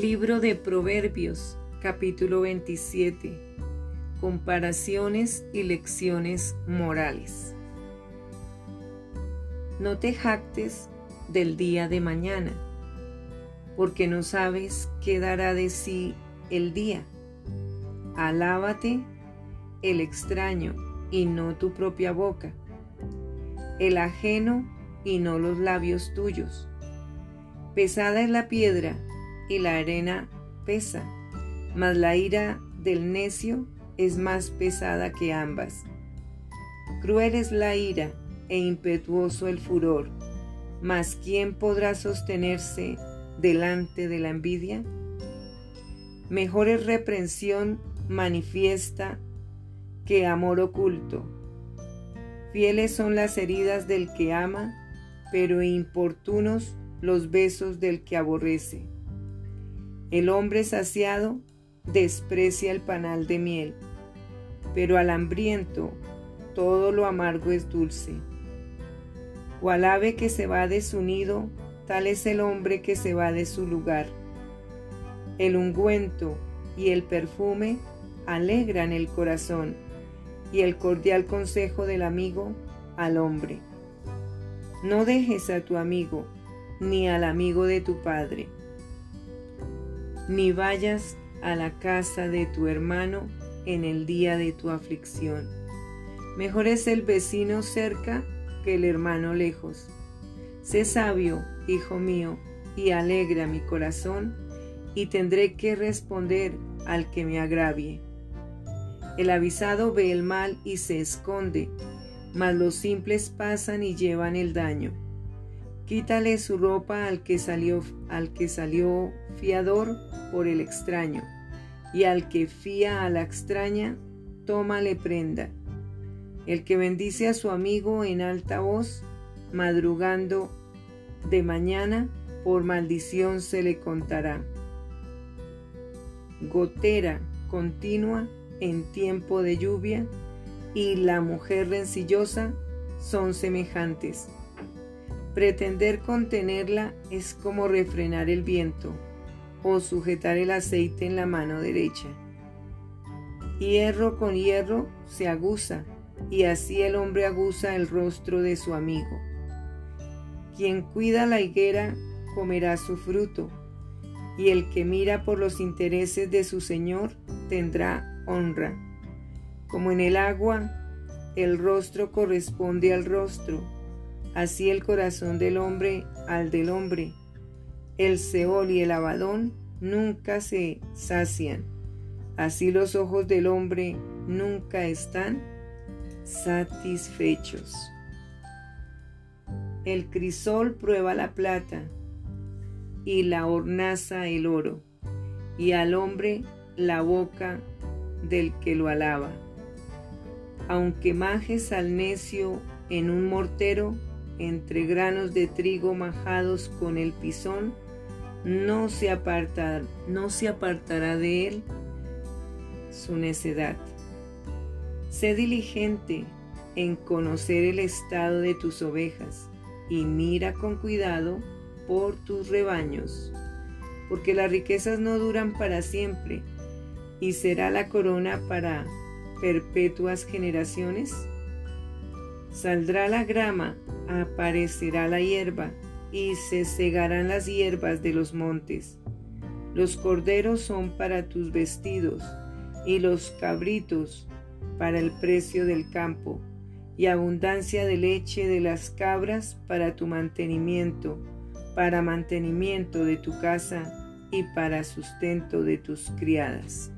Libro de Proverbios, capítulo 27. Comparaciones y lecciones morales. No te jactes del día de mañana, porque no sabes qué dará de sí el día. Alábate el extraño y no tu propia boca, el ajeno y no los labios tuyos. Pesada es la piedra y la arena pesa, mas la ira del necio es más pesada que ambas. Cruel es la ira e impetuoso el furor, mas ¿quién podrá sostenerse delante de la envidia? Mejor es reprensión manifiesta que amor oculto. Fieles son las heridas del que ama, pero importunos los besos del que aborrece. El hombre saciado desprecia el panal de miel, pero al hambriento todo lo amargo es dulce. Cual ave que se va de su nido, tal es el hombre que se va de su lugar. El ungüento y el perfume alegran el corazón, y el cordial consejo del amigo al hombre. No dejes a tu amigo, ni al amigo de tu padre ni vayas a la casa de tu hermano en el día de tu aflicción. Mejor es el vecino cerca que el hermano lejos. Sé sabio, hijo mío, y alegra mi corazón, y tendré que responder al que me agravie. El avisado ve el mal y se esconde, mas los simples pasan y llevan el daño. Quítale su ropa al que salió, al que salió fiador por el extraño, y al que fía a la extraña, tómale prenda. El que bendice a su amigo en alta voz, madrugando de mañana, por maldición se le contará. Gotera continua en tiempo de lluvia y la mujer rencillosa son semejantes. Pretender contenerla es como refrenar el viento o sujetar el aceite en la mano derecha. Hierro con hierro se aguza, y así el hombre aguza el rostro de su amigo. Quien cuida la higuera comerá su fruto, y el que mira por los intereses de su Señor tendrá honra. Como en el agua, el rostro corresponde al rostro, así el corazón del hombre al del hombre. El Seol y el Abadón nunca se sacian, así los ojos del hombre nunca están satisfechos. El crisol prueba la plata y la hornaza el oro, y al hombre la boca del que lo alaba. Aunque majes al necio en un mortero, entre granos de trigo majados con el pisón, no se, aparta, no se apartará de él su necedad. Sé diligente en conocer el estado de tus ovejas y mira con cuidado por tus rebaños, porque las riquezas no duran para siempre y será la corona para perpetuas generaciones. Saldrá la grama aparecerá la hierba, y se cegarán las hierbas de los montes. Los corderos son para tus vestidos, y los cabritos para el precio del campo, y abundancia de leche de las cabras para tu mantenimiento, para mantenimiento de tu casa y para sustento de tus criadas.